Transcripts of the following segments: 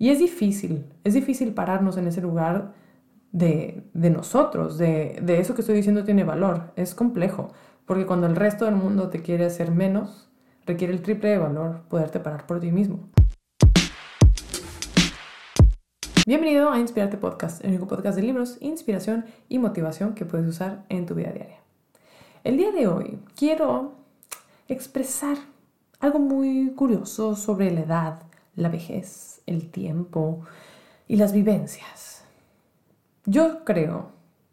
Y es difícil, es difícil pararnos en ese lugar de, nosotros, de, de eso que estoy diciendo tiene valor. Es complejo, porque cuando el resto del mundo te quiere hacer menos, requiere el triple de valor poderte parar por ti mismo. Bienvenido a Inspirarte Podcast, el único podcast de libros, inspiración y motivación que puedes usar en tu vida diaria. El día de hoy quiero expresar algo muy curioso sobre la edad, la vejez, el tiempo y las vivencias. Yo creo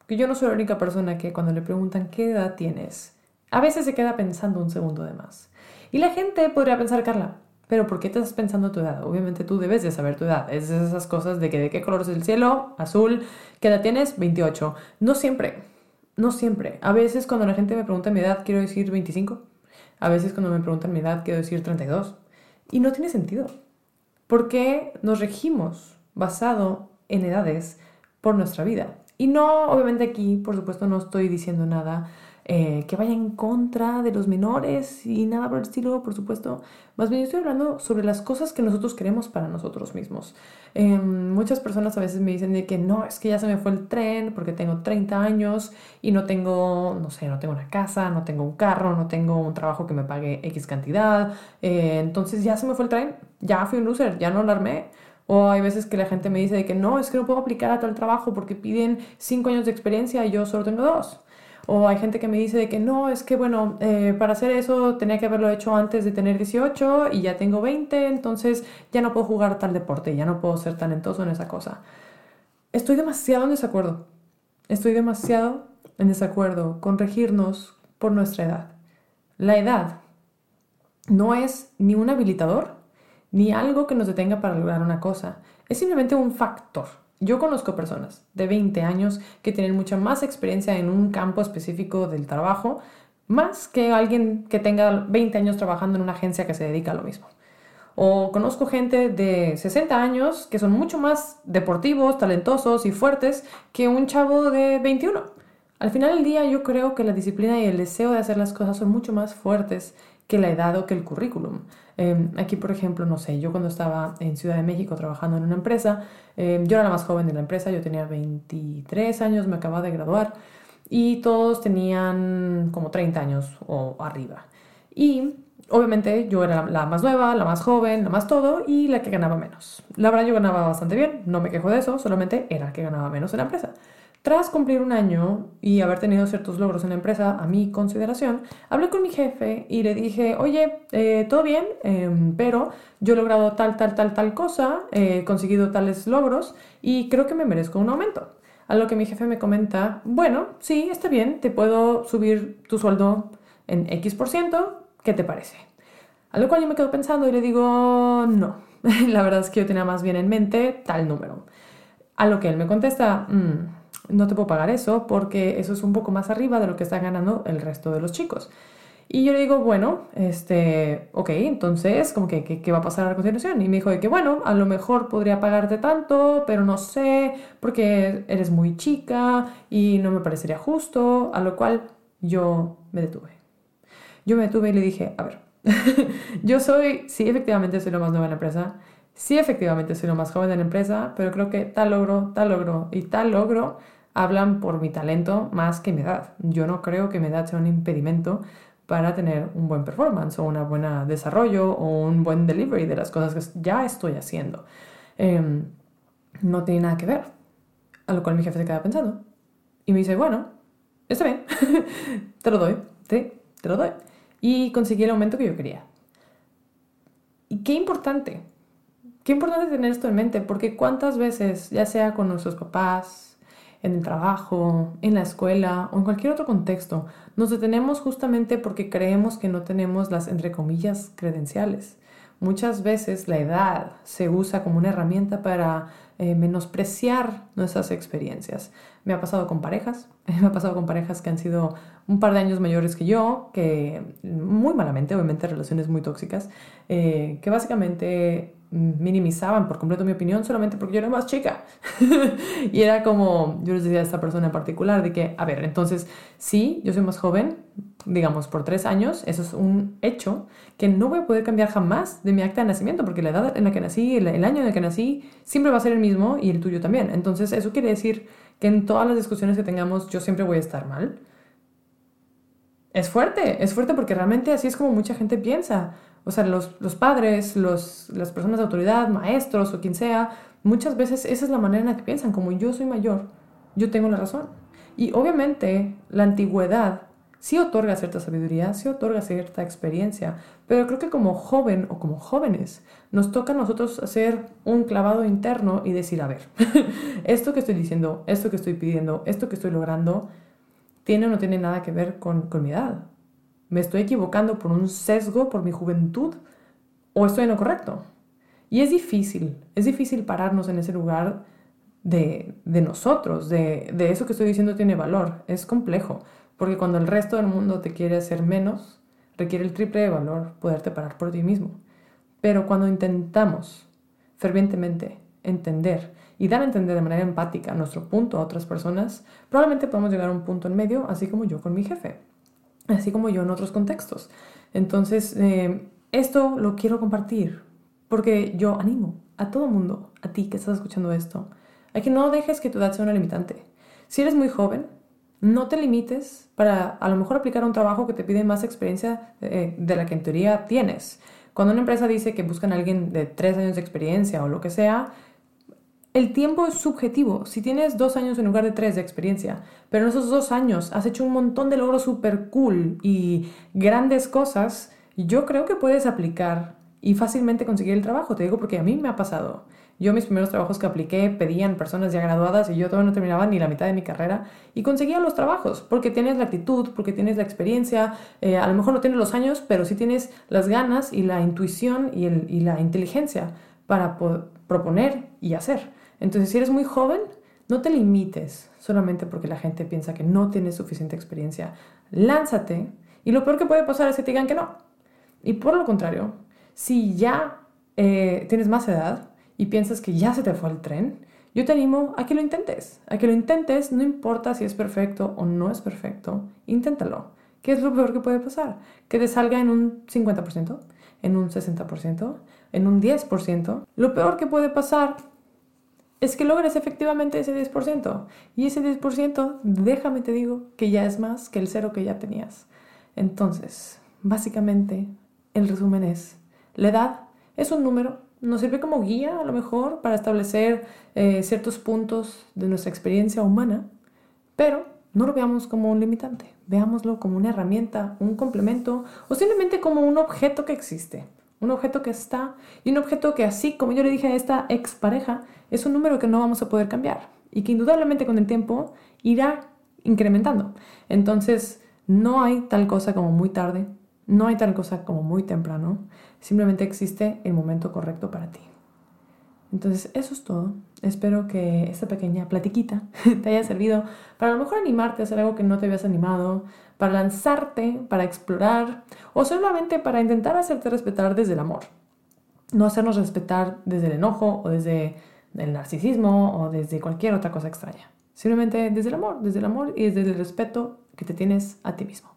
que yo no soy la única persona que cuando le preguntan qué edad tienes, a veces se queda pensando un segundo de más. Y la gente podría pensar, Carla, pero ¿por qué te estás pensando tu edad? Obviamente tú debes de saber tu edad. Es esas cosas de que de qué color es el cielo, azul, ¿qué edad tienes? 28. No siempre, no siempre. A veces cuando la gente me pregunta mi edad, quiero decir 25. A veces cuando me preguntan mi edad, quiero decir 32. Y no tiene sentido. Porque nos regimos basado en edades por nuestra vida. Y no, obviamente aquí, por supuesto, no estoy diciendo nada eh, que vaya en contra de los menores y nada por el estilo, por supuesto. Más bien estoy hablando sobre las cosas que nosotros queremos para nosotros mismos. Em, muchas personas a veces me dicen de que no, es que ya se me fue el tren porque tengo 30 años y no tengo, no sé, no tengo una casa, no tengo un carro, no tengo un trabajo que me pague X cantidad. Eh, entonces ya se me fue el tren, ya fui un loser, ya no lo armé. O hay veces que la gente me dice de que no, es que no puedo aplicar a tal trabajo porque piden 5 años de experiencia y yo solo tengo 2. O hay gente que me dice de que no, es que bueno, eh, para hacer eso tenía que haberlo hecho antes de tener 18 y ya tengo 20, entonces ya no puedo jugar tal deporte, ya no puedo ser talentoso en esa cosa. Estoy demasiado en desacuerdo. Estoy demasiado en desacuerdo con regirnos por nuestra edad. La edad no es ni un habilitador ni algo que nos detenga para lograr una cosa. Es simplemente un factor yo conozco personas de 20 años que tienen mucha más experiencia en un campo específico del trabajo, más que alguien que tenga 20 años trabajando en una agencia que se dedica a lo mismo. O conozco gente de 60 años que son mucho más deportivos, talentosos y fuertes que un chavo de 21. Al final del día yo creo que la disciplina y el deseo de hacer las cosas son mucho más fuertes que la edad o que el currículum. Em, aquí, por ejemplo, no sé, yo cuando estaba en Ciudad de México trabajando en una empresa, em, yo era la más joven de la empresa, yo tenía 23 años, me acababa de graduar y todos tenían como 30 años o arriba. Y obviamente yo era la más nueva, la más joven, la más todo y la que ganaba menos. La verdad yo ganaba bastante bien, no me quejo de eso, solamente era la que ganaba menos en la empresa. Tras cumplir un año y haber tenido ciertos logros en la empresa, a mi consideración, hablé con mi jefe y le dije, oye, eh, todo bien, em, pero yo he logrado tal, tal, tal, tal cosa, he conseguido tales logros y creo que me merezco un aumento. A lo que mi jefe me comenta, bueno, sí, está bien, te puedo subir tu sueldo en X por ciento, ¿qué te parece? A lo cual yo me quedo pensando y le digo, no, la verdad es que yo tenía más bien en mente tal número. A lo que él me contesta, mmm, no te puedo pagar eso porque eso es un poco más arriba de lo que están ganando el resto de los chicos. Y yo le digo, bueno, este, ok, entonces, como que, ¿qué va a pasar a la continuación? Y me dijo que, bueno, a lo mejor podría pagarte tanto, pero no sé, porque eres muy chica y no me parecería justo, a lo cual yo me detuve. Yo me detuve y le dije, a ver, yo soy, sí, efectivamente soy lo más nueva en la empresa, sí, efectivamente soy lo más joven de la empresa, pero creo que tal logro, tal logro y tal logro hablan por mi talento más que mi edad. Yo no creo que mi edad sea un impedimento para tener un buen performance o un buen desarrollo o un buen delivery de las cosas que ya estoy haciendo. Em, no tiene nada que ver. A lo cual mi jefe se queda pensando. Y me dice, bueno, está bien, te lo doy, sí, te lo doy. Y conseguí el aumento que yo quería. Y qué importante, qué importante tener esto en mente, porque cuántas veces, ya sea con nuestros papás, en el trabajo, en la escuela o en cualquier otro contexto, nos detenemos justamente porque creemos que no tenemos las, entre comillas, credenciales. Muchas veces la edad se usa como una herramienta para eh, menospreciar nuestras experiencias. Me ha pasado con parejas, me ha pasado con parejas que han sido un par de años mayores que yo, que muy malamente, obviamente relaciones muy tóxicas, eh, que básicamente minimizaban por completo mi opinión solamente porque yo era más chica. y era como, yo les decía a esta persona en particular, de que, a ver, entonces, sí, yo soy más joven, digamos, por tres años, eso es un hecho que no voy a poder cambiar jamás de mi acta de nacimiento, porque la edad en la que nací, el, año en el que nací, siempre va a ser el mismo y el tuyo también. Entonces, eso quiere decir que en todas las discusiones que tengamos, yo siempre voy a estar mal. Es fuerte, es fuerte porque realmente así es como mucha gente piensa. O sea, los, los padres, los, las personas de autoridad, maestros o quien sea, muchas veces esa es la manera en la que piensan, como yo soy mayor, yo tengo la razón. Y obviamente la antigüedad sí otorga cierta sabiduría, sí otorga cierta experiencia, pero creo que como joven o como jóvenes nos toca a nosotros hacer un clavado interno y decir, a ver, esto que estoy diciendo, esto que estoy pidiendo, esto que estoy logrando, tiene o no tiene nada que ver con, con mi edad. ¿Me estoy equivocando por un sesgo, por mi juventud? ¿O estoy en lo correcto? Y es difícil, es difícil pararnos en ese lugar de, nosotros, de, de, eso que estoy diciendo tiene valor. Es complejo, porque cuando el resto del mundo te quiere hacer menos, requiere el triple de valor poderte parar por ti mismo. Pero cuando intentamos fervientemente entender y dar a entender de manera empática nuestro punto a otras personas, probablemente podemos llegar a un punto en medio, así como yo con mi jefe así como yo en otros contextos. Entonces, eh, esto lo quiero compartir porque yo animo a todo mundo, a ti que estás escuchando esto, a que no dejes que tu edad sea una limitante. Si eres muy joven, no te limites para a lo mejor aplicar un trabajo que te pide más experiencia eh, de la que en teoría tienes. Cuando una empresa dice que buscan a alguien de tres años de experiencia o lo que sea, el tiempo es subjetivo. Si tienes dos años en lugar de tres de experiencia, pero en esos dos años has hecho un montón de logros súper cool y grandes cosas, yo creo que puedes aplicar y fácilmente conseguir el trabajo. Te digo porque a mí me ha pasado. Yo mis primeros trabajos que apliqué pedían personas ya graduadas y yo todavía no terminaba ni la mitad de mi carrera y conseguía los trabajos porque tienes la actitud, porque tienes la experiencia, eh, a lo mejor no tienes los años, pero sí tienes las ganas y la intuición y, la inteligencia para proponer y hacer. Entonces, si eres muy joven, no te limites solamente porque la gente piensa que no tienes suficiente experiencia. Lánzate y lo peor que puede pasar es que te digan que no. Y por lo contrario, si ya eh, tienes más edad y piensas que ya se te fue el tren, yo te animo a que lo intentes. A que lo intentes, no importa si es perfecto o no es perfecto, inténtalo. ¿Qué es lo peor que puede pasar? Que te salga en un 50%, en un 60%, en un 10%. Lo peor que puede pasar es que logres efectivamente ese 10%. Y ese 10%, déjame te digo, que ya es más que el cero que ya tenías. Entonces, básicamente, el resumen es, la edad es un número, nos sirve como guía a lo mejor para establecer eh, ciertos puntos de nuestra experiencia humana, pero no lo veamos como un limitante, veámoslo como una herramienta, un complemento o simplemente como un objeto que existe un objeto que está y un objeto que así como yo le dije a esta expareja, es un número que no vamos a poder cambiar y que indudablemente con el tiempo irá incrementando. Entonces, no hay tal cosa como muy tarde, no hay tal cosa como muy temprano, simplemente existe el momento correcto para ti. Entonces, eso es todo. Espero que esta pequeña platiquita te haya servido para a lo mejor animarte a hacer algo que no te habías animado, para lanzarte, para explorar o solamente para intentar hacerte respetar desde el amor. No hacernos respetar desde el enojo o desde el narcisismo o desde cualquier otra cosa extraña. Simplemente desde el amor, desde el amor y desde el respeto que te tienes a ti mismo.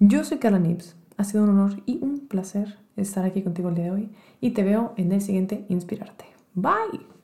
Yo soy Carla Nibs. Ha sido un honor y un placer estar aquí contigo el día de hoy y te veo en el siguiente Inspirarte. Bye.